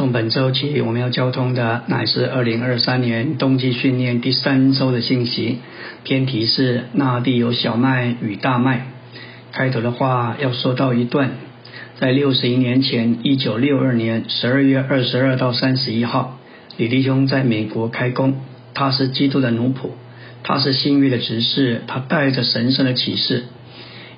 从本周起，我们要交通的乃是二零二三年冬季训练第三周的信息。偏题是那地有小麦与大麦。开头的话要说到一段，在六十一年前，一九六二年十二月二十二到三十一号，李弟兄在美国开工。他是基督的奴仆，他是新约的执事，他带着神圣的启示，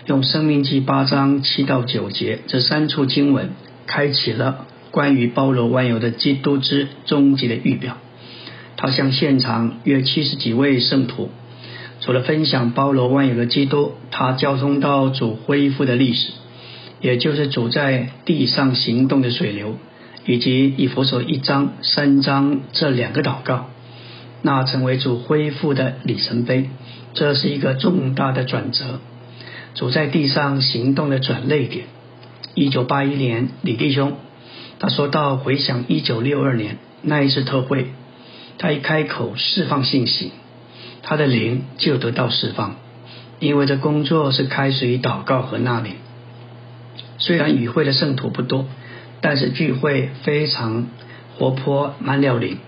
用生命记八章七到九节这三处经文，开启了。关于包罗万有的基督之终极的预表，他向现场约七十几位圣徒，除了分享包罗万有的基督，他交通到主恢复的历史，也就是主在地上行动的水流，以及以佛所一章三章这两个祷告，那成为主恢复的里程碑。这是一个重大的转折，主在地上行动的转泪点。一九八一年，李弟兄。他说到回想一九六二年那一次特会，他一开口释放信息，他的灵就得到释放，因为这工作是开始于祷告和纳灵。虽然与会的圣徒不多，但是聚会非常活泼，满了灵，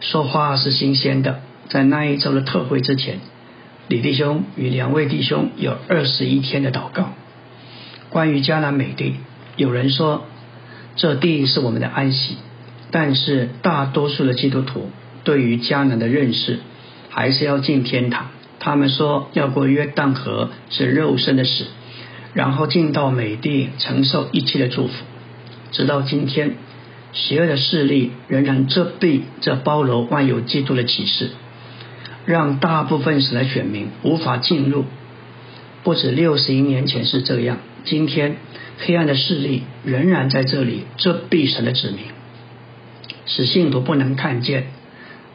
说话是新鲜的。在那一周的特会之前，李弟兄与两位弟兄有二十一天的祷告。关于迦南美地，有人说。这地是我们的安息，但是大多数的基督徒对于迦南的认识还是要进天堂。他们说要过约旦河是肉身的死，然后进到美地承受一切的祝福。直到今天，邪恶的势力仍然遮蔽这包罗万有基督的启示，让大部分神的选民无法进入。不止六十一年前是这样，今天。黑暗的势力仍然在这里遮蔽神的子民，使信徒不能看见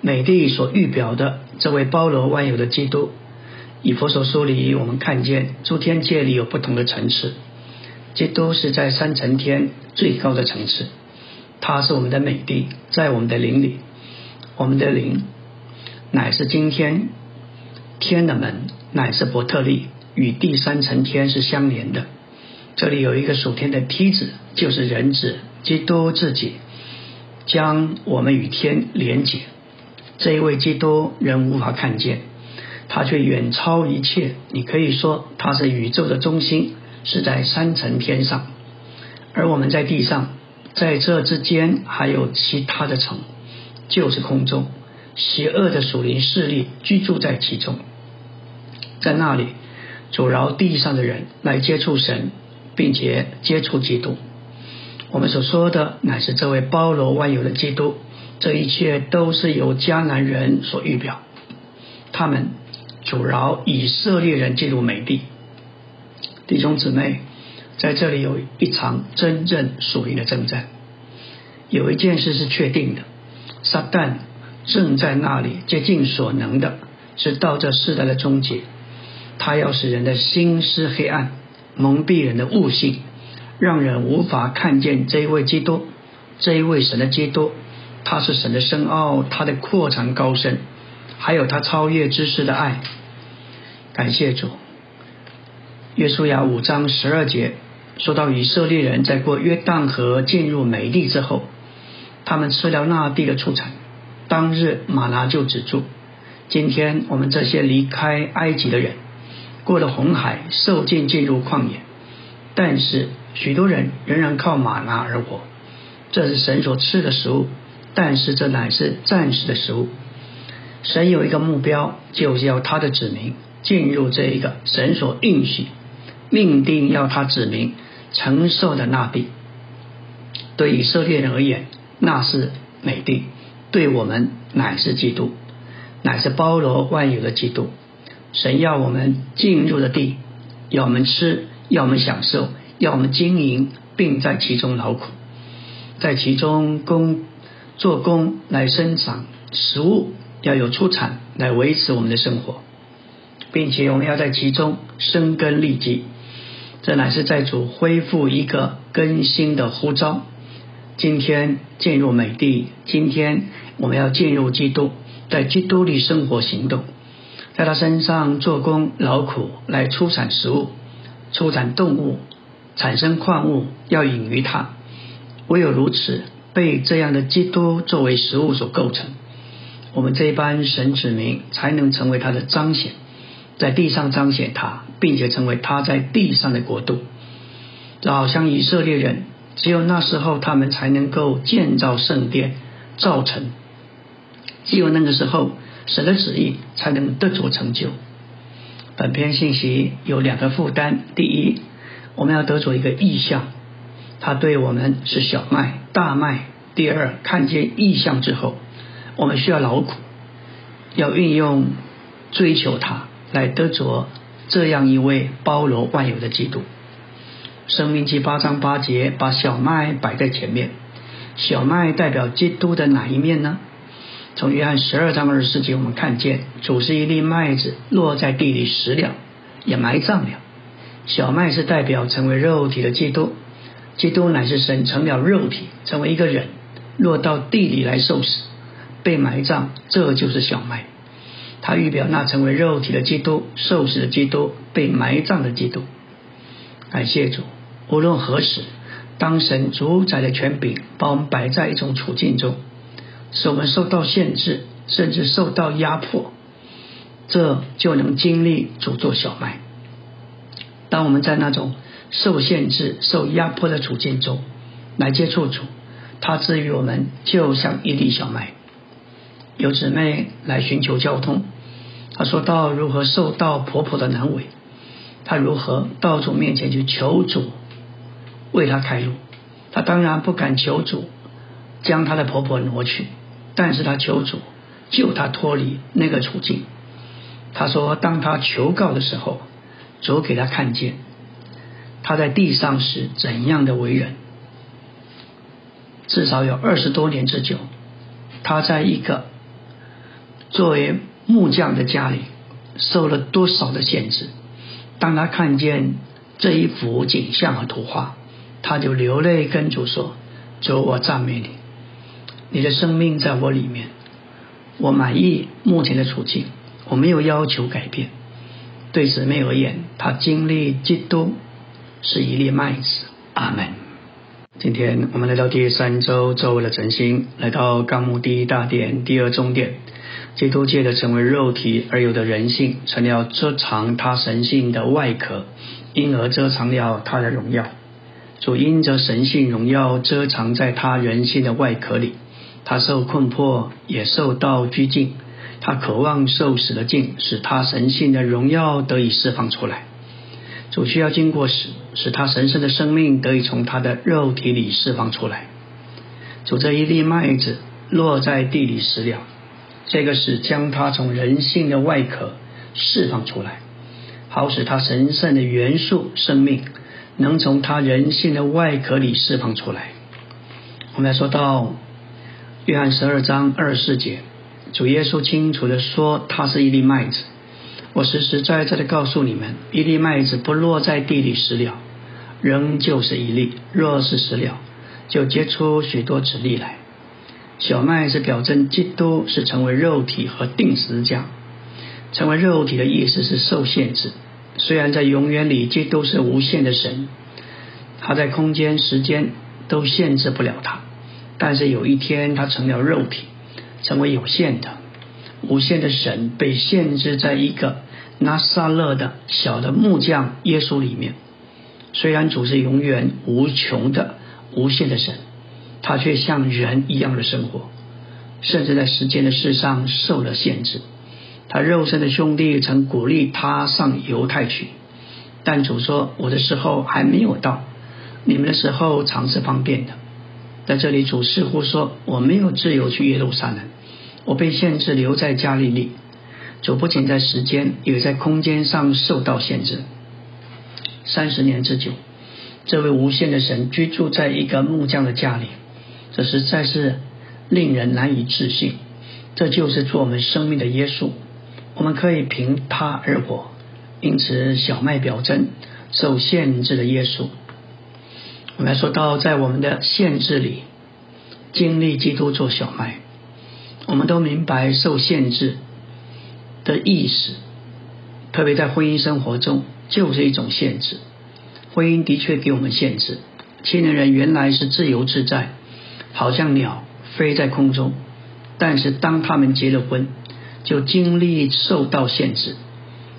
美帝所预表的这位包罗万有的基督。以佛所说里，我们看见诸天界里有不同的层次，基督是在三层天最高的层次，他是我们的美帝，在我们的灵里，我们的灵乃是今天天的门，乃是伯特利，与第三层天是相连的。这里有一个属天的梯子，就是人子基督自己，将我们与天连结。这一位基督人无法看见，他却远超一切。你可以说他是宇宙的中心，是在三层天上，而我们在地上，在这之间还有其他的层，就是空中，邪恶的属灵势力居住在其中，在那里阻挠地上的人来接触神。并且接触基督，我们所说的乃是这位包罗万有的基督。这一切都是由迦南人所预表，他们阻挠以色列人进入美地。弟兄姊妹，在这里有一场真正属灵的征战。有一件事是确定的：撒旦正在那里竭尽所能的，直到这世代的终结。他要使人的心思黑暗。蒙蔽人的悟性，让人无法看见这一位基督，这一位神的基督，他是神的深奥，他的扩长高深，还有他超越知识的爱。感谢主。约书亚五章十二节说到以色列人在过约旦河进入美地之后，他们吃了那地的出产，当日马拿就止住。今天我们这些离开埃及的人。过了红海，受尽进入旷野，但是许多人仍然靠马拿而活。这是神所赐的食物，但是这乃是暂时的食物。神有一个目标，就是要他的子民进入这一个神所应许、命定要他子民承受的那地。对以色列人而言，那是美地；对我们，乃是基督，乃是包罗万有的基督。神要我们进入的地，要我们吃，要我们享受，要我们经营，并在其中劳苦，在其中工做工来生产食物，要有出产来维持我们的生活，并且我们要在其中生根立基。这乃是在主恢复一个更新的呼召。今天进入美地，今天我们要进入基督，在基督里生活行动。在他身上做工劳苦来出产食物，出产动物，产生矿物要隐于他。唯有如此，被这样的基督作为食物所构成。我们这一班神子民才能成为他的彰显，在地上彰显他，并且成为他在地上的国度。就好像以色列人，只有那时候他们才能够建造圣殿、造成。只有那个时候，神的旨意才能得着成就。本篇信息有两个负担：第一，我们要得着一个意象，它对我们是小麦、大麦；第二，看见意象之后。我们需要劳苦，要运用追求它，来得着这样一位包罗万有的基督。生命记八章八节把小麦摆在前面，小麦代表基督的哪一面呢？从约翰十二章二十四节，我们看见主是一粒麦子，落在地里死了，也埋葬了。小麦是代表成为肉体的基督，基督乃是神成了肉体，成为一个人，落到地里来受死。被埋葬，这就是小麦。它预表那成为肉体的基督、受死的基督、被埋葬的基督。感谢主，无论何时，当神主宰的权柄把我们摆在一种处境中，使我们受到限制，甚至受到压迫，这就能经历主做小麦。当我们在那种受限制、受压迫的处境中来接触主，他赐予我们就像一粒小麦。有姊妹来寻求交通，她说到如何受到婆婆的难为，她如何到主面前去求主为她开路。她当然不敢求主将她的婆婆挪去，但是他求主救他脱离那个处境。他说，当他求告的时候，主给他看见他在地上是怎样的为人，至少有二十多年之久，他在一个。作为木匠的家里受了多少的限制？当他看见这一幅景象和图画，他就流泪跟主说：“主，我赞美你，你的生命在我里面，我满意目前的处境，我没有要求改变。”对姊妹而言，她经历基督是一粒麦子。阿门。今天我们来到第三周，周围的晨星，来到纲目第一大殿，第二中点。基督界的成为肉体而有的人性，成了遮藏他神性的外壳，因而遮藏了他的荣耀。主因着神性荣耀遮藏在他人性的外壳里，他受困迫，也受到拘禁。他渴望受死的境，使他神性的荣耀得以释放出来。主需要经过死，使他神圣的生命得以从他的肉体里释放出来。主这一粒麦子落在地里死了。这个是将他从人性的外壳释放出来，好使他神圣的元素生命能从他人性的外壳里释放出来。我们来说到约翰十二章二十四节，主耶稣清楚的说，他是一粒麦子。我实实在在的告诉你们，一粒麦子不落在地里死了，仍旧是一粒；若是死了，就结出许多子粒来。小麦是表征基督是成为肉体和定时家。成为肉体的意思是受限制。虽然在永远里，基督是无限的神，他在空间、时间都限制不了他。但是有一天，他成了肉体，成为有限的、无限的神，被限制在一个拿撒勒的小的木匠耶稣里面。虽然主是永远无穷的、无限的神。他却像人一样的生活，甚至在时间的事上受了限制。他肉身的兄弟曾鼓励他上犹太去，但主说：“我的时候还没有到，你们的时候常是方便的。”在这里，主似乎说：“我没有自由去耶路撒冷，我被限制留在加利利。”主不仅在时间，也在空间上受到限制。三十年之久，这位无限的神居住在一个木匠的家里。这实在是令人难以置信。这就是做我们生命的耶稣，我们可以凭他而活。因此，小麦表征受限制的耶稣。我们来说到，在我们的限制里经历基督做小麦，我们都明白受限制的意思。特别在婚姻生活中，就是一种限制。婚姻的确给我们限制。青年人原来是自由自在。好像鸟飞在空中。但是当他们结了婚，就经历受到限制。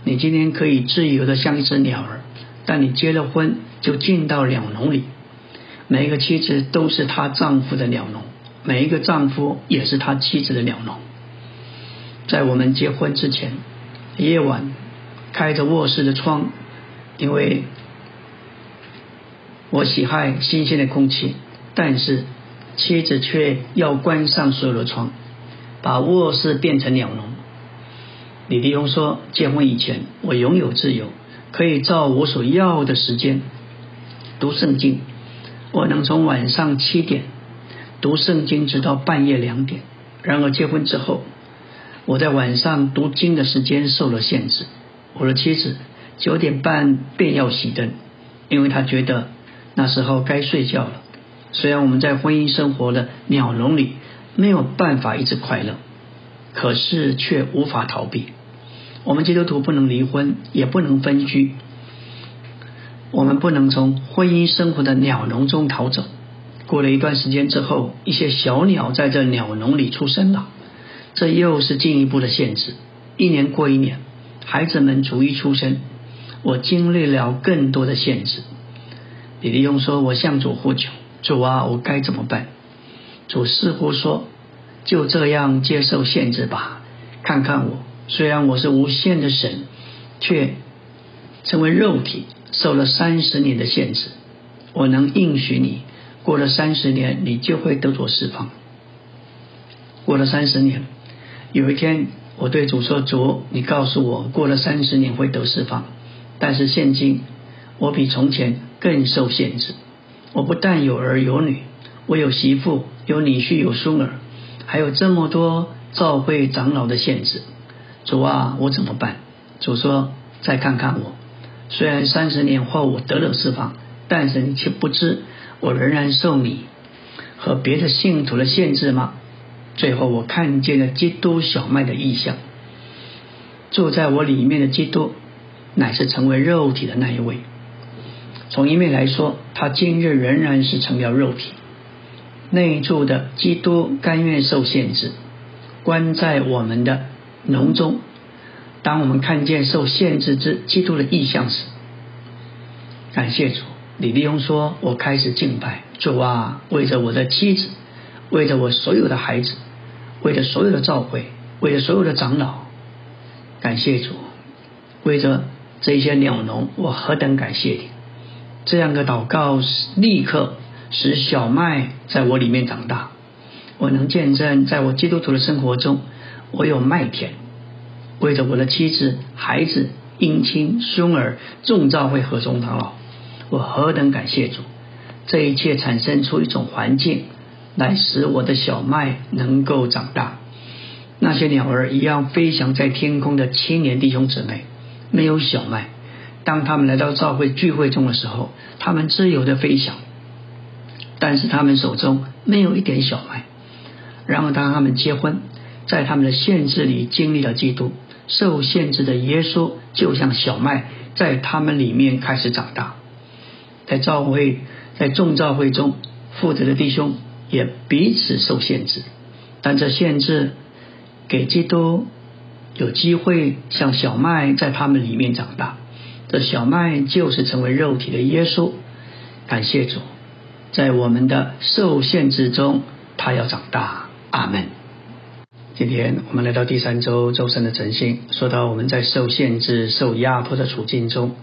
你今天可以自由的像一只鸟儿，但你结了婚就进到鸟笼里。每一个妻子都是她丈夫的鸟笼，每一个丈夫也是他妻子的鸟笼。在我们结婚之前，夜晚开着卧室的窗，因为我喜爱新鲜的空气，但是妻子却要关上所有的窗。把卧室变成鸟笼。李立庸说：“结婚以前，我拥有自由，可以照我所要的时间读圣经。我能从晚上七点读圣经，直到半夜两点。然而结婚之后，我在晚上读经的时间受了限制。我的妻子九点半便要熄灯，因为她觉得那时候该睡觉了。虽然我们在婚姻生活的鸟笼里。”没有办法一直快乐，可是却无法逃避。我们基督徒不能离婚，也不能分居。我们不能从婚姻生活的鸟笼中逃走。过了一段时间之后，一些小鸟在这鸟笼里出生了，这又是进一步的限制。一年过一年，孩子们逐一出生，我经历了更多的限制。李立用说：“我向主呼求，主啊，我该怎么办？”主似乎说：“就这样接受限制吧。看看我，虽然我是无限的神，却成为肉体，受了三十年的限制。我能应许你，过了三十年，你就会得着释放。过了三十年，有一天，我对主说：‘主，你告诉我，过了三十年会得释放。但是现今，我比从前更受限制。我不但有儿有女。’”我有媳妇，有女婿，有孙儿，还有这么多照会长老的限制。主啊，我怎么办？主说：“再看看我。虽然三十年后我得了释放，但是你却不知我仍然受你和别的信徒的限制吗？”最后，我看见了基督小麦的意象，住在我里面的基督，乃是成为肉体的那一位。从一面来说，他今日仍然是成了肉体。内住的基督甘愿受限制，关在我们的笼中。当我们看见受限制之基督的意象时，感谢主。李立庸说：“我开始敬拜主啊，为着我的妻子，为着我所有的孩子，为着所有的召会，为着所有的长老，感谢主。为着这些鸟笼，我何等感谢你！这样的祷告立刻。”使小麦在我里面长大，我能见证，在我基督徒的生活中，我有麦田，为着我的妻子、孩子、姻亲、孙儿，众召会和众长老，我何等感谢主！这一切产生出一种环境，来使我的小麦能够长大。那些鸟儿一样飞翔在天空的青年弟兄姊妹，没有小麦，当他们来到召会聚会中的时候，他们自由的飞翔。但是他们手中没有一点小麦。然而，当他们结婚，在他们的限制里经历了基督，受限制的耶稣就像小麦，在他们里面开始长大。在教会，在众教会中，负责的弟兄也彼此受限制，但这限制给基督有机会像小麦在他们里面长大。这小麦就是成为肉体的耶稣。感谢主。在我们的受限制中，他要长大。阿门。今天我们来到第三周周三的晨星，说到我们在受限制、受压迫的处境中，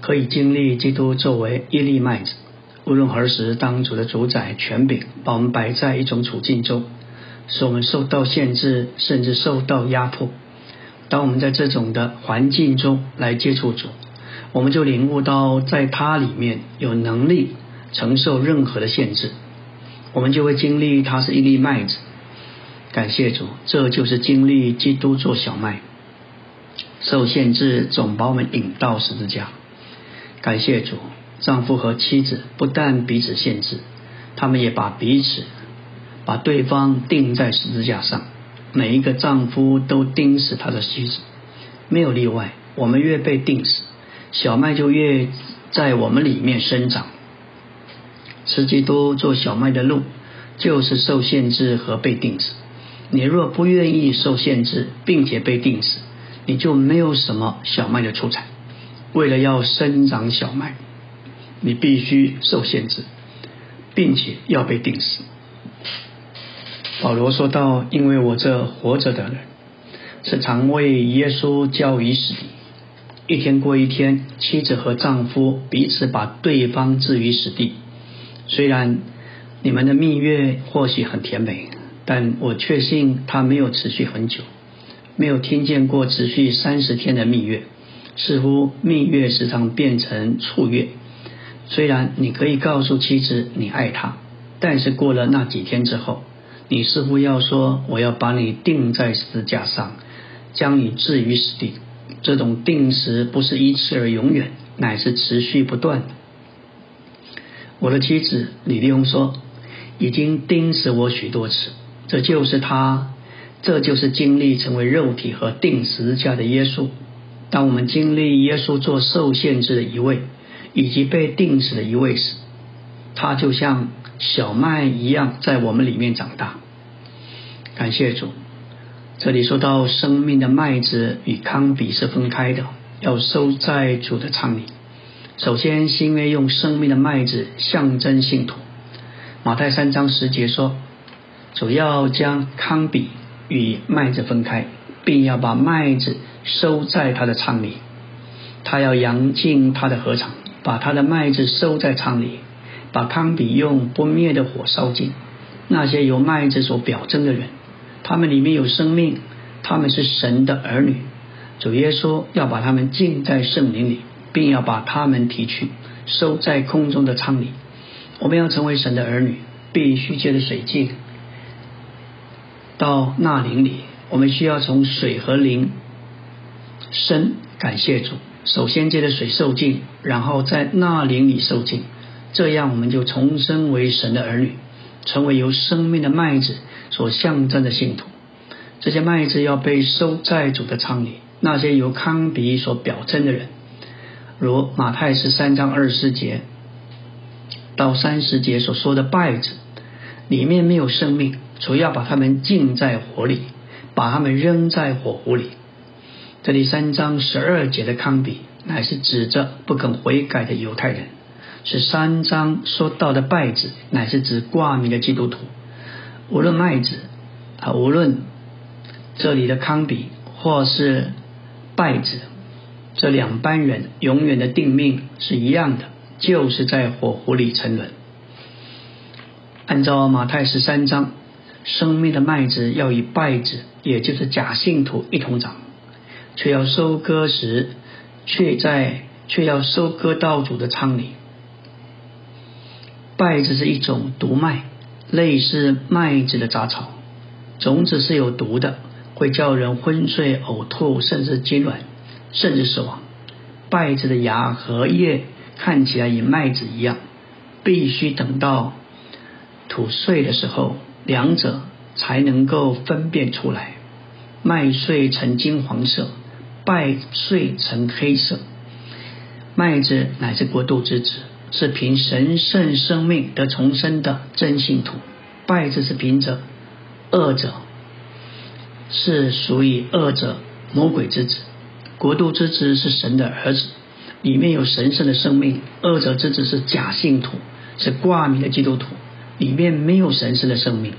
可以经历基督作为一粒麦子。无论何时，当主的主宰权柄把我们摆在一种处境中，使我们受到限制，甚至受到压迫。当我们在这种的环境中来接触主，我们就领悟到，在他里面有能力。承受任何的限制，我们就会经历它是一粒麦子。感谢主，这就是经历基督做小麦，受限制总把我们引到十字架。感谢主，丈夫和妻子不但彼此限制，他们也把彼此把对方钉在十字架上。每一个丈夫都钉死他的妻子，没有例外。我们越被钉死，小麦就越在我们里面生长。吃基督做小麦的路，就是受限制和被定死。你若不愿意受限制，并且被定死，你就没有什么小麦的出产。为了要生长小麦，你必须受限制，并且要被定死。保罗说道：“因为我这活着的人，是常为耶稣交于死地。一天过一天，妻子和丈夫彼此把对方置于死地。虽然你们的蜜月或许很甜美，但我确信它没有持续很久。没有听见过持续三十天的蜜月。似乎蜜月时常变成处月。虽然你可以告诉妻子你爱她，但是过了那几天之后。”你似乎要说，我要把你钉在十字架上，将你置于死地。这种定时不是一次而永远，乃是持续不断的。我的妻子李丽红说，已经钉死我许多次。这就是他，这就是经历成为肉体和钉十字架的耶稣。当我们经历耶稣做受限制的一位，以及被定死的一位时，他就像小麦一样在我们里面长大。感谢主，这里说到生命的麦子与康比是分开的，要收在主的仓里。首先，新约用生命的麦子象征信徒。马太三章十节说，主要将康比与麦子分开，并要把麦子收在他的仓里。他要扬进他的禾场，把他的麦子收在仓里，把康比用不灭的火烧尽。那些由麦子所表征的人。他们里面有生命，他们是神的儿女。主耶稣要把他们浸在圣灵里，并要把他们提去收在空中的仓里。我们要成为神的儿女，必须借着水浸到那林里。我们需要从水和灵生。感谢主，首先借着水受浸，然后在那林里受浸，这样我们就重生为神的儿女，成为由生命的麦子。所象征的信徒，这些麦子要被收在主的仓里。那些由康比所表征的人，如马太十三章二十节到三十节所说的稗子，里面没有生命，主要把他们浸在火里，把他们扔在火湖里。这里三章十二节的康比，乃是指着不肯悔改的犹太人；是三章说到的稗子，乃是指挂名的基督徒。无论麦子啊，无论这里的康比或是稗子，这两班人永远的定命是一样的，就是在火湖里沉沦。按照马太十三章，生命的麦子要与稗子，也就是假信徒一同长，却要收割时，却在却要收割到主的仓里。稗子是一种毒麦。类似麦子的杂草，种子是有毒的，会叫人昏睡、呕吐，甚至痉挛，甚至死亡。稗子的芽和叶看起来与麦子一样，必须等到土碎的时候，两者才能够分辨出来。麦穗呈金黄色，败穗呈黑色。麦子乃是国度之子。是凭神圣生命得重生的真信徒，败子是凭着恶者，是属于恶者魔鬼之子；国度之子是神的儿子，里面有神圣的生命；恶者之子是假信徒，是挂名的基督徒，里面没有神圣的生命。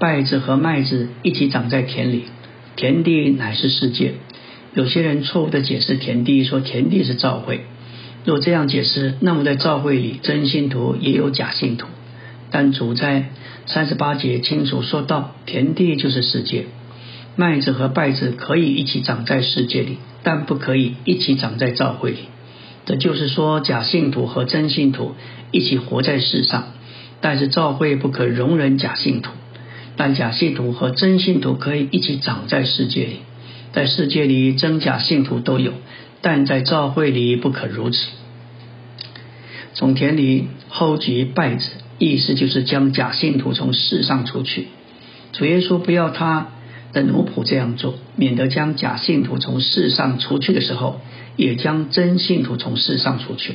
稗子和麦子一起长在田里，田地乃是世界。有些人错误的解释田地，说田地是教会。若这样解释，那么在教会里，真信徒也有假信徒。但主在三十八节清楚说道：田地就是世界，麦子和稗子可以一起长在世界里，但不可以一起长在教会里。这就是说，假信徒和真信徒一起活在世上，但是教会不可容忍假信徒。但假信徒和真信徒可以一起长在世界里，在世界里真假信徒都有。但在教会里不可如此。从田里薅举稗子，意思就是将假信徒从世上除去。主耶稣不要他的奴仆这样做，免得将假信徒从世上除去的时候，也将真信徒从世上除去。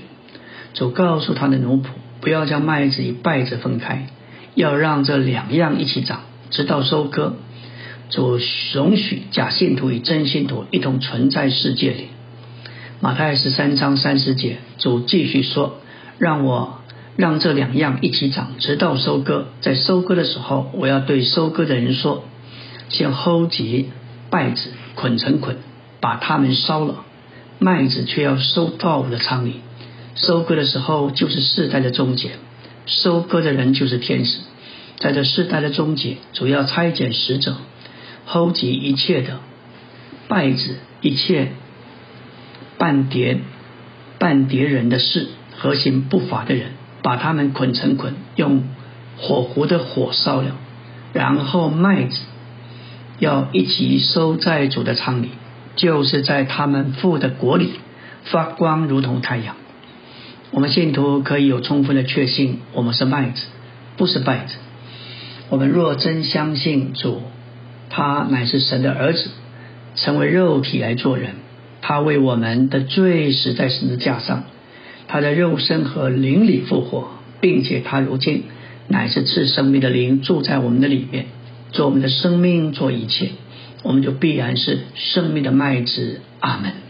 主告诉他的奴仆，不要将麦子与稗子分开，要让这两样一起长，直到收割。主容许假信徒与真信徒一同存在世界里。马太十三章三十节，主继续说：“让我让这两样一起长，直到收割。在收割的时候，我要对收割的人说：先薅集稗子，捆成捆，把它们烧了；麦子却要收到我的仓里。收割的时候就是世代的终结，收割的人就是天使。在这世代的终结，主要拆解使者。”收集一切的败子，一切半叠半叠人的事，和行不法的人，把他们捆成捆，用火狐的火烧了。然后麦子要一起收在主的仓里，就是在他们父的国里发光，如同太阳。我们信徒可以有充分的确信，我们是麦子，不是败子。我们若真相信主。他乃是神的儿子，成为肉体来做人。他为我们的罪死在十字架上，他的肉身和灵里复活，并且他如今乃是赐生命的灵住在我们的里面，做我们的生命，做一切，我们就必然是生命的麦子。阿门。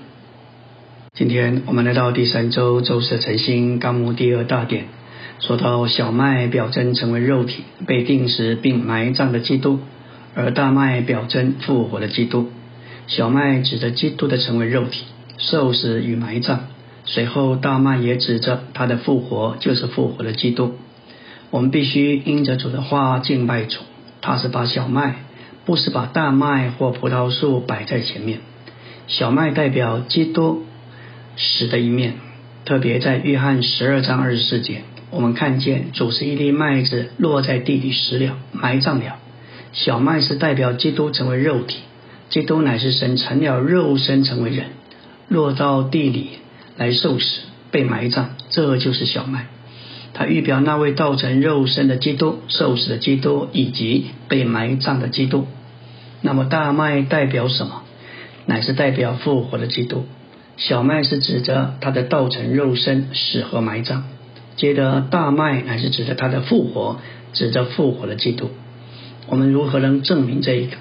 今天我们来到第三周周四的晨星纲目第二大点，说到小麦表征成为肉体，被定时并埋葬的基督。而大麦表征复活的基督，小麦指着基督的成为肉体、受死与埋葬，随后大麦也指着他的复活，就是复活的基督。我们必须因着主的话敬拜主，他是把小麦，不是把大麦或葡萄树摆在前面。小麦代表基督死的一面，特别在约翰十二章二十四节，我们看见主是一粒麦子落在地里死了，埋葬了。小麦是代表基督成为肉体，基督乃是神成了肉身成为人，落到地里来受死被埋葬，这就是小麦。它预表那位道成肉身的基督、受死的基督以及被埋葬的基督。那么大麦代表什么？乃是代表复活的基督。小麦是指着他的道成肉身死和埋葬，接着大麦乃是指着他的复活，指着复活的基督。我们如何能证明这一个？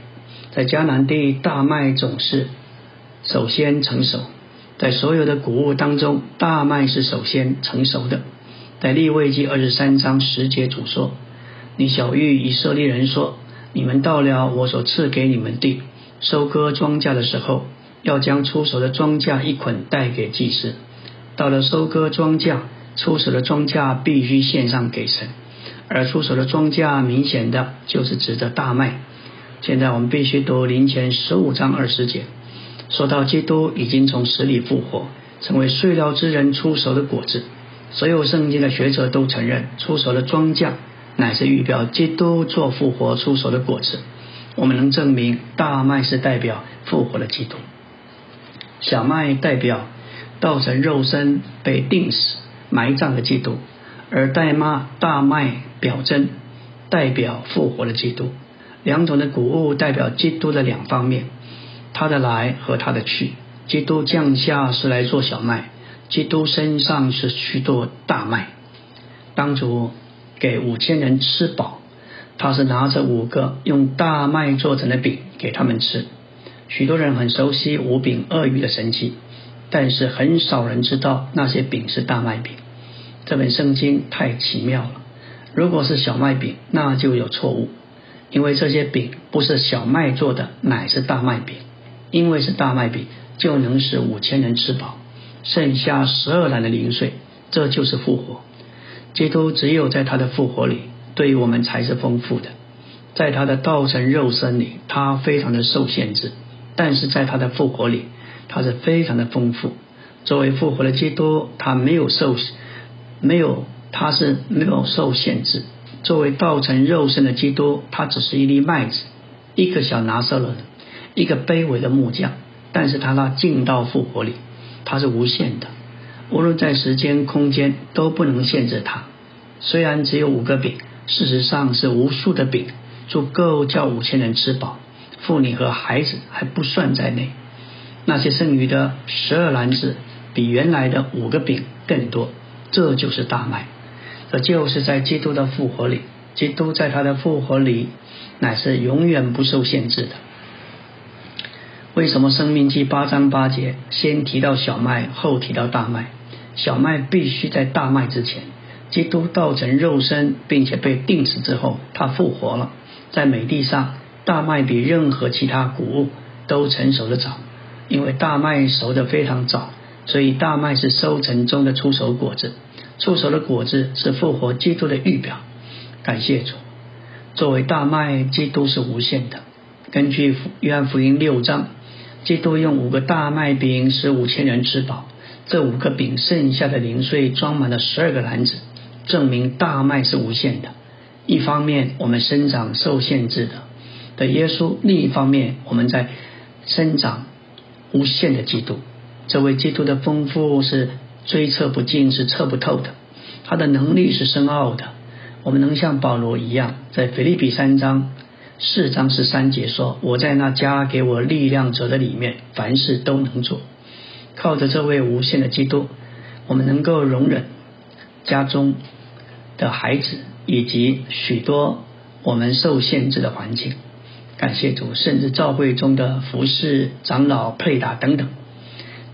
在迦南地，大麦总是首先成熟。在所有的谷物当中，大麦是首先成熟的。在利未记二十三章十节主说：“你小玉以色列人说：你们到了我所赐给你们地，收割庄稼的时候，要将出手的庄稼一捆带给祭司。到了收割庄稼，出手的庄稼必须献上给神。”而出手的庄稼，明显的就是指着大麦。现在我们必须读林前十五章二十节，说到基督已经从死里复活，成为睡了之人出手的果子。所有圣经的学者都承认，出手的庄稼乃是预表基督做复活出手的果子。我们能证明大麦是代表复活的基督，小麦代表道成肉身被钉死埋葬的基督。而代骂大麦表征代表复活的基督，两种的谷物代表基督的两方面，他的来和他的去。基督降下是来做小麦，基督身上是去做大麦。当主给五千人吃饱，他是拿着五个用大麦做成的饼给他们吃。许多人很熟悉五饼鳄鱼的神奇，但是很少人知道那些饼是大麦饼。这本圣经太奇妙了。如果是小麦饼，那就有错误，因为这些饼不是小麦做的，乃是大麦饼。因为是大麦饼，就能使五千人吃饱，剩下十二篮的零碎，这就是复活。基督只有在他的复活里，对于我们才是丰富的。在他的道成肉身里，他非常的受限制；但是在他的复活里，他是非常的丰富。作为复活的基督，他没有受。没有，他是没有受限制。作为道成肉身的基督，他只是一粒麦子，一个小拿撒勒，一个卑微的木匠。但是他那进到复活里，他是无限的，无论在时间、空间都不能限制他。虽然只有五个饼，事实上是无数的饼，足够叫五千人吃饱，妇女和孩子还不算在内。那些剩余的十二篮子，比原来的五个饼更多。这就是大麦，这就是在基督的复活里，基督在他的复活里乃是永远不受限制的。为什么《生命记》八章八节先提到小麦，后提到大麦？小麦必须在大麦之前。基督道成肉身，并且被钉死之后，他复活了。在美地上，大麦比任何其他谷物都成熟的早，因为大麦熟的非常早，所以大麦是收成中的出熟果子。出熟的果子是复活基督的预表。感谢主，作为大麦，基督是无限的。根据约翰福音六章，基督用五个大麦饼使五千人吃饱，这五个饼剩下的零碎装满了十二个篮子。证明大麦是无限的。一方面，我们生长受限制的的耶稣；另一方面，我们在生长无限的基督。这位基督的丰富是追测不尽，是测不透的。他的能力是深奥的。我们能像保罗一样，在腓立比三章四章十三节说：“我在那加给我力量者的里面，凡事都能做。”靠着这位无限的基督，我们能够容忍家中。的孩子，以及许多我们受限制的环境，感谢主，甚至教会中的服侍长老、配搭等等，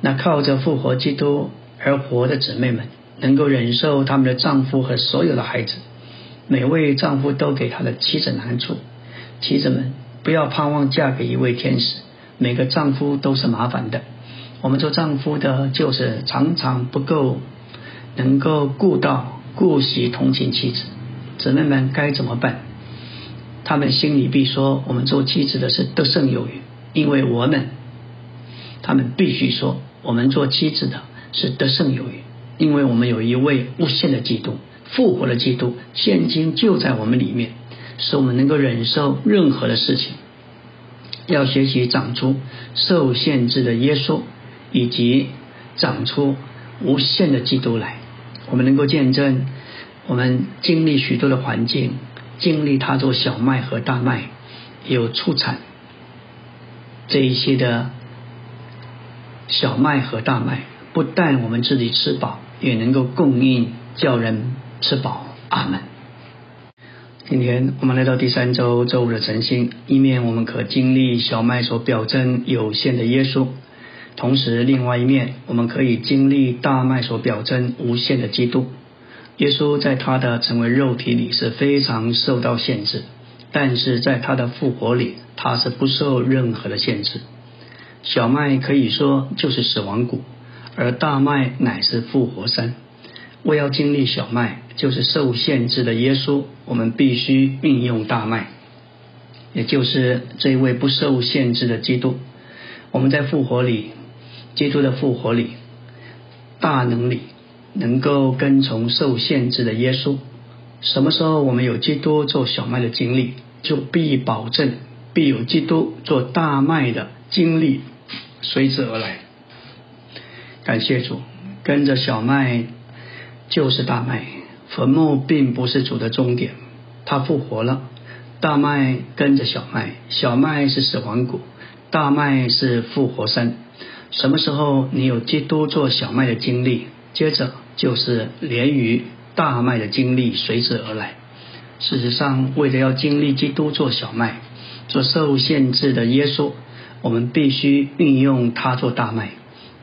那靠着复活基督而活的姊妹们，能够忍受他们的丈夫和所有的孩子。每位丈夫都给他的妻子难处，妻子们不要盼望嫁给一位天使，每个丈夫都是麻烦的。我们做丈夫的，就是常常不够能够顾到。顾惜同情妻子，姊妹们该怎么办？他们心里必说：我们做妻子的是得胜有余，因为我们，他们必须说：我们做妻子的是得胜有余，因为我们有一位无限的基督，复活的基督，现今就在我们里面，使我们能够忍受任何的事情。要学习长出受限制的耶稣，以及长出无限的基督来。我们能够见证，我们经历许多的环境，经历他做小麦和大麦，有出产这一些的小麦和大麦，不但我们自己吃饱，也能够供应叫人吃饱。阿门。今天我们来到第三周周五的晨星，一面我们可经历小麦所表征有限的耶稣。同时，另外一面，我们可以经历大麦所表征无限的基督。耶稣在他的成为肉体里是非常受到限制，但是在他的复活里，他是不受任何的限制。小麦可以说就是死亡谷，而大麦乃是复活山。为要经历小麦，就是受限制的耶稣，我们必须运用大麦，也就是这位不受限制的基督。我们在复活里。基督的复活里，大能里能够跟从受限制的耶稣。什么时候我们有基督做小麦的经历，就必保证必有基督做大麦的经历随之而来。感谢主，跟着小麦就是大麦。坟墓并不是主的终点，他复活了。大麦跟着小麦，小麦是死亡谷，大麦是复活山。什么时候你有基督做小麦的经历，接着就是连于大麦的经历随之而来。事实上，为了要经历基督做小麦，做受限制的耶稣，我们必须运用他做大麦，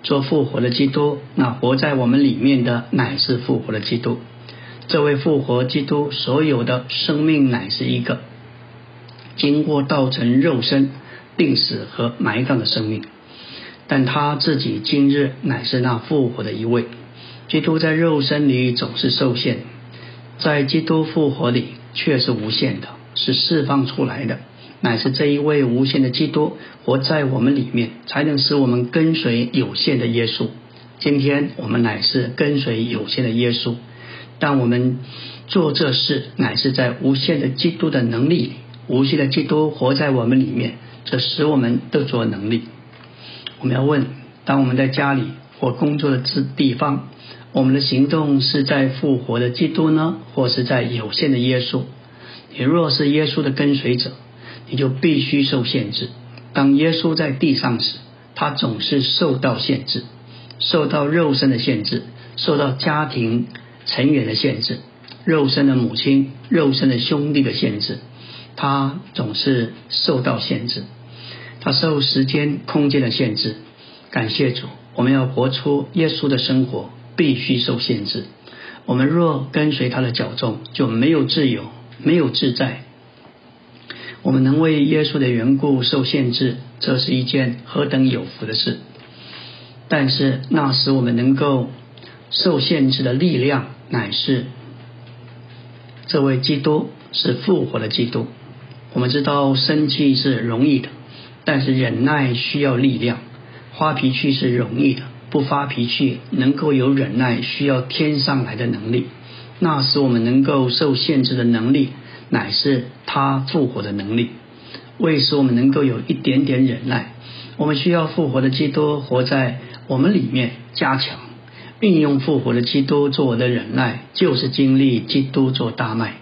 做复活的基督。那活在我们里面的乃是复活的基督。这位复活基督所有的生命乃是一个经过道成肉身、病死和埋葬的生命。但他自己今日乃是那复活的一位。基督在肉身里总是受限，在基督复活里却是无限的，是释放出来的，乃是这一位无限的基督活在我们里面，才能使我们跟随有限的耶稣。今天我们乃是跟随有限的耶稣，但我们做这事乃是在无限的基督的能力里，无限的基督活在我们里面，这使我们得着能力。我们要问：当我们在家里或工作的之地方，我们的行动是在复活的基督呢，或是在有限的耶稣？你若是耶稣的跟随者，你就必须受限制。当耶稣在地上时，他总是受到限制，受到肉身的限制，受到家庭成员的限制。肉身的母亲、肉身的兄弟的限制，他总是受到限制，他受时间、空间的限制。感谢主，我们要活出耶稣的生活，必须受限制。我们若跟随他的脚踪，就没有自由，没有自在。我们能为耶稣的缘故受限制，这是一件何等有福的事！但是那时我们能够受限制的力量，乃是这位基督是复活的基督。我们知道生气是容易的，但是忍耐需要力量；发脾气是容易的，不发脾气能够有忍耐，需要天上来的能力。那时我们能够受限制的能力。乃是他复活的能力，为使我们能够有一点点忍耐，我们需要复活的基督活在我们里面，加强运用复活的基督做我的忍耐，就是经历基督做大麦。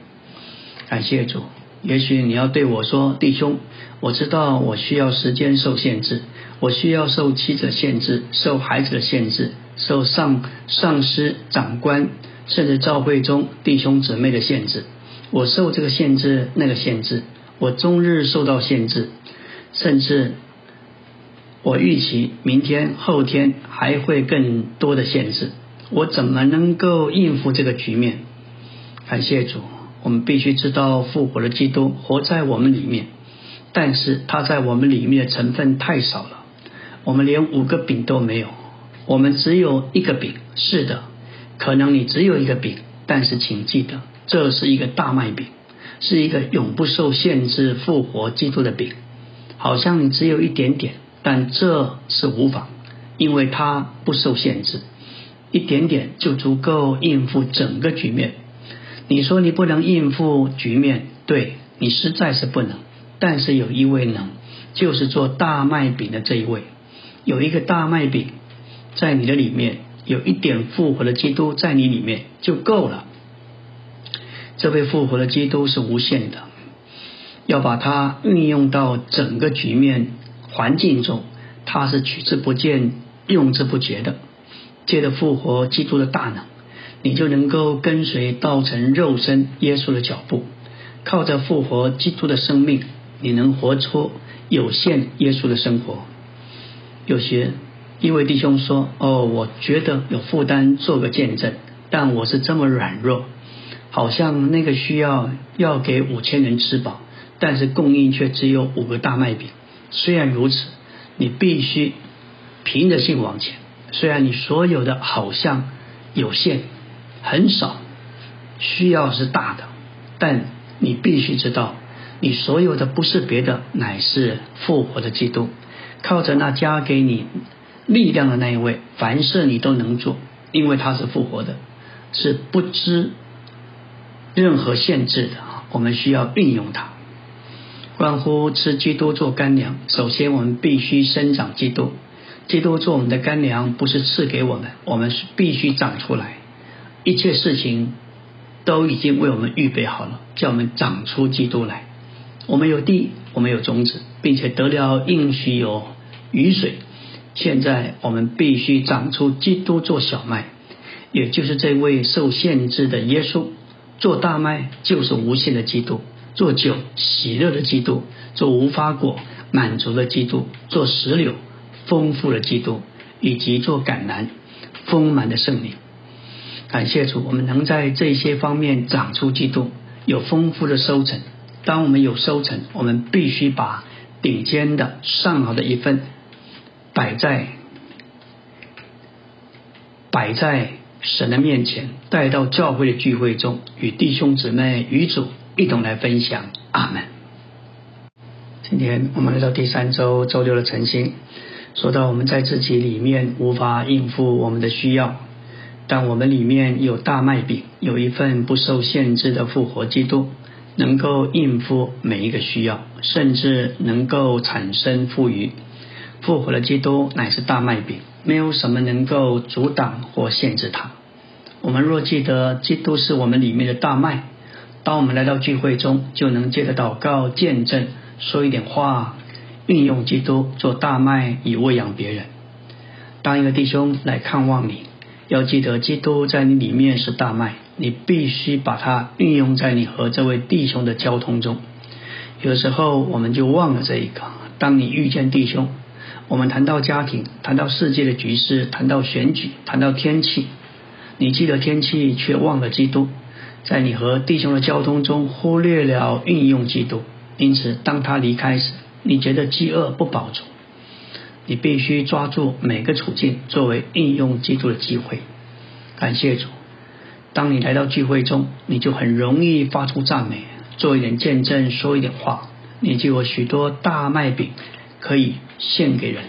感谢主，也许你要对我说，弟兄，我知道我需要时间受限制，我需要受妻子的限制，受孩子的限制，受上上司、长官，甚至教会中弟兄姊妹的限制。我受这个限制，那个限制，我终日受到限制，甚至我预期明天、后天还会更多的限制。我怎么能够应付这个局面？感谢主，我们必须知道复活的基督活在我们里面，但是他在我们里面的成分太少了。我们连五个饼都没有，我们只有一个饼。是的，可能你只有一个饼，但是请记得。这是一个大麦饼，是一个永不受限制复活基督的饼。好像你只有一点点，但这是无妨，因为它不受限制，一点点就足够应付整个局面。你说你不能应付局面，对你实在是不能。但是有一位能，就是做大麦饼的这一位，有一个大麦饼在你的里面，有一点复活的基督在你里面就够了。这位复活的基督是无限的，要把它运用到整个局面环境中，它是取之不尽、用之不竭的。借着复活基督的大能，你就能够跟随道成肉身耶稣的脚步，靠着复活基督的生命，你能活出有限耶稣的生活。有些一位弟兄说：“哦，我觉得有负担做个见证，但我是这么软弱。”好像那个需要要给五千人吃饱，但是供应却只有五个大麦饼。虽然如此，你必须凭着信往前。虽然你所有的好像有限、很少，需要是大的，但你必须知道，你所有的不是别的，乃是复活的基督。靠着那加给你力量的那一位，凡事你都能做，因为他是复活的，是不知。任何限制的，我们需要运用它。关乎吃基督做干粮，首先我们必须生长基督。基督做我们的干粮，不是赐给我们，我们是必须长出来。一切事情都已经为我们预备好了，叫我们长出基督来。我们有地，我们有种子，并且得了应许有雨水。现在我们必须长出基督做小麦，也就是这位受限制的耶稣。做大麦就是无限的基督，做酒喜乐的基督，做无花果满足的基督，做石榴丰富的基督，以及做橄榄丰满的圣灵。感谢主，我们能在这些方面长出基督，有丰富的收成。当我们有收成，我们必须把顶尖的上好的一份摆在摆在。神的面前，带到教会的聚会中，与弟兄姊妹与主一同来分享。阿门。今天我们来到第三周周六的晨星，说到我们在自己里面无法应付我们的需要，但我们里面有大麦饼，有一份不受限制的复活基督，能够应付每一个需要，甚至能够产生富余。复活的基督乃是大麦饼。没有什么能够阻挡或限制它。我们若记得基督是我们里面的大麦，当我们来到聚会中，就能借着祷告见证，说一点话，运用基督做大麦以喂养别人。当一个弟兄来看望你，要记得基督在你里面是大麦，你必须把它运用在你和这位弟兄的交通中。有时候我们就忘了这一个。当你遇见弟兄，我们谈到家庭，谈到世界的局势，谈到选举，谈到天气，你记得天气，却忘了基督。在你和弟兄的交通中，忽略了运用基督。因此，当他离开时，你觉得饥饿不饱足。你必须抓住每个处境作为应用基督的机会。感谢主。当你来到聚会中，你就很容易发出赞美，做一点见证，说一点话，你就有许多大麦饼可以献给人。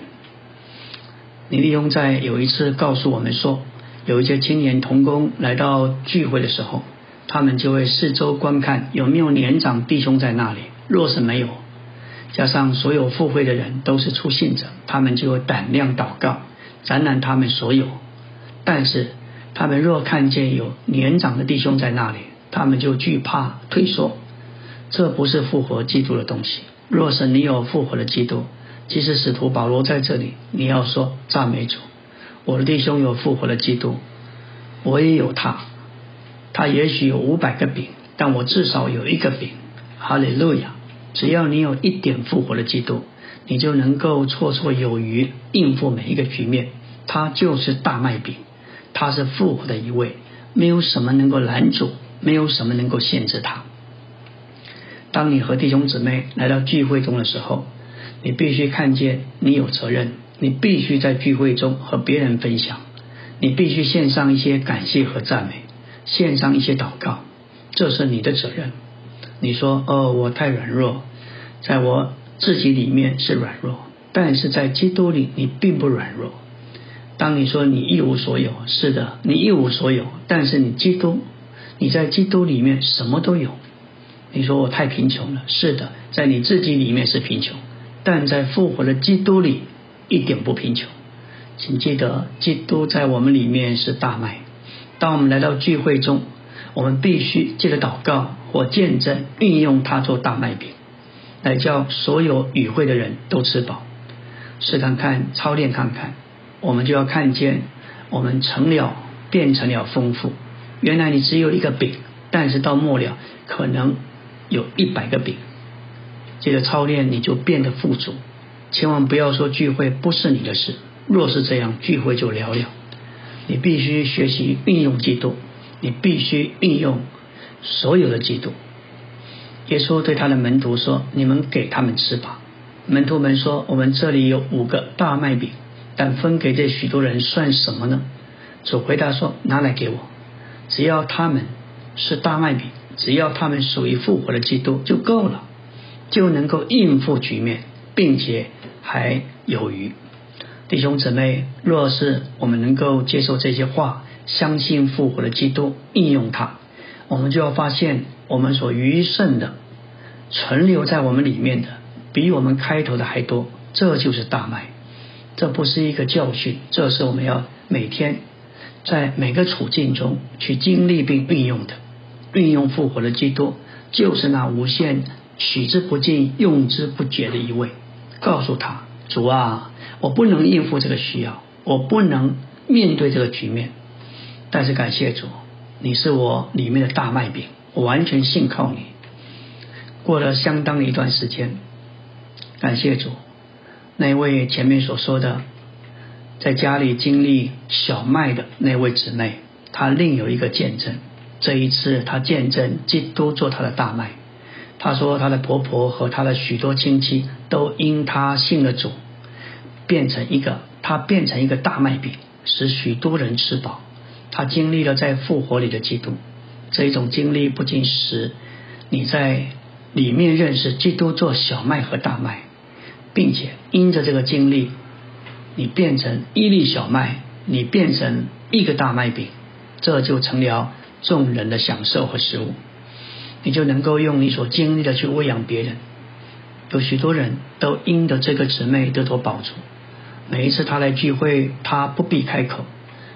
你利用在有一次告诉我们说，有一些青年童工来到聚会的时候，他们就会四周观看有没有年长弟兄在那里。若是没有，加上所有赴会的人都是出信者，他们就有胆量祷告，展览他们所有。但是。他们若看见有年长的弟兄在那里，他们就惧怕退缩。这不是复活基督的东西。若是你有复活的基督，即使使徒保罗在这里，你要说赞美主。我的弟兄有复活的基督，我也有他。他也许有五百个饼，但我至少有一个饼。哈利路亚！只要你有一点复活的基督，你就能够绰绰有余应付每一个局面。他就是大麦饼。他是复活的一位，没有什么能够拦阻，没有什么能够限制他。当你和弟兄姊妹来到聚会中的时候，你必须看见你有责任，你必须在聚会中和别人分享，你必须献上一些感谢和赞美，献上一些祷告，这是你的责任。你说：“哦，我太软弱，在我自己里面是软弱，但是在基督里你并不软弱。”当你说你一无所有，是的，你一无所有，但是你基督，你在基督里面什么都有。你说我太贫穷了，是的，在你自己里面是贫穷，但在复活的基督里一点不贫穷。请记得，基督在我们里面是大麦。当我们来到聚会中，我们必须借着祷告或见证，运用它做大麦饼，来叫所有与会的人都吃饱。试看看，操练看看。我们就要看见，我们成了变成了丰富。原来你只有一个饼，但是到末了可能有一百个饼。接着操练，你就变得富足。千万不要说聚会不是你的事。若是这样，聚会就寥寥。你必须学习运用基督，你必须运用所有的基督。耶稣对他的门徒说：“你们给他们吃吧。”门徒们说：“我们这里有五个大麦饼。”但分给这许多人算什么呢？主回答说：“拿来给我，只要他们是大麦饼，只要他们属于复活的基督就够了，就能够应付局面，并且还有余。”弟兄姊妹，若是我们能够接受这些话，相信复活的基督，应用它，我们就要发现，我们所余剩的存留在我们里面的，比我们开头的还多。这就是大麦。这不是一个教训，这是我们要每天在每个处境中去经历并运用的。运用复活的基督，就是那无限取之不尽、用之不竭的一位。告诉他：主啊，我不能应付这个需要，我不能面对这个局面。但是感谢主，你是我里面的大麦饼，我完全信靠你。过了相当一段时间，感谢主。那位前面所说的，在家里经历小麦的那位姊妹，她另有一个见证。这一次，她见证基督做她的大麦。她说，她的婆婆和她的许多亲戚都因她信了主，变成一个，她变成一个大麦饼，使许多人吃饱。她经历了在复活里的基督，这一种经历不仅使你在里面认识基督做小麦和大麦。并且因着这个经历，你变成一粒小麦，你变成一个大麦饼，这就成了众人的享受和食物。你就能够用你所经历的去喂养别人。有许多人都因着这个姊妹得到保助。每一次他来聚会，他不必开口，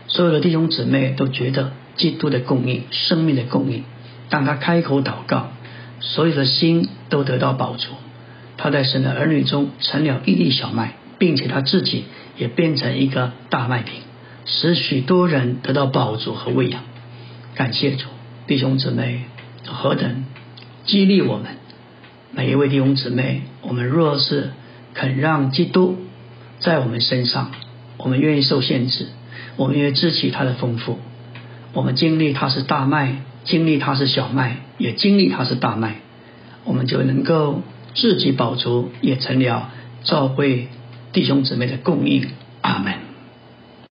所有的弟兄姊妹都觉得基督的供应、生命的供应。当他开口祷告，所有的心都得到保住。他在神的儿女中成了一粒小麦，并且他自己也变成一个大麦饼，使许多人得到饱足和喂养。感谢主，弟兄姊妹何等激励我们每一位弟兄姊妹，我们若是肯让基督在我们身上，我们愿意受限制，我们愿意支起他的丰富，我们经历他是大麦，经历他是小麦，也经历他是大麦，我们就能够自己饱足，也成了教会弟兄姊妹的供应。阿门。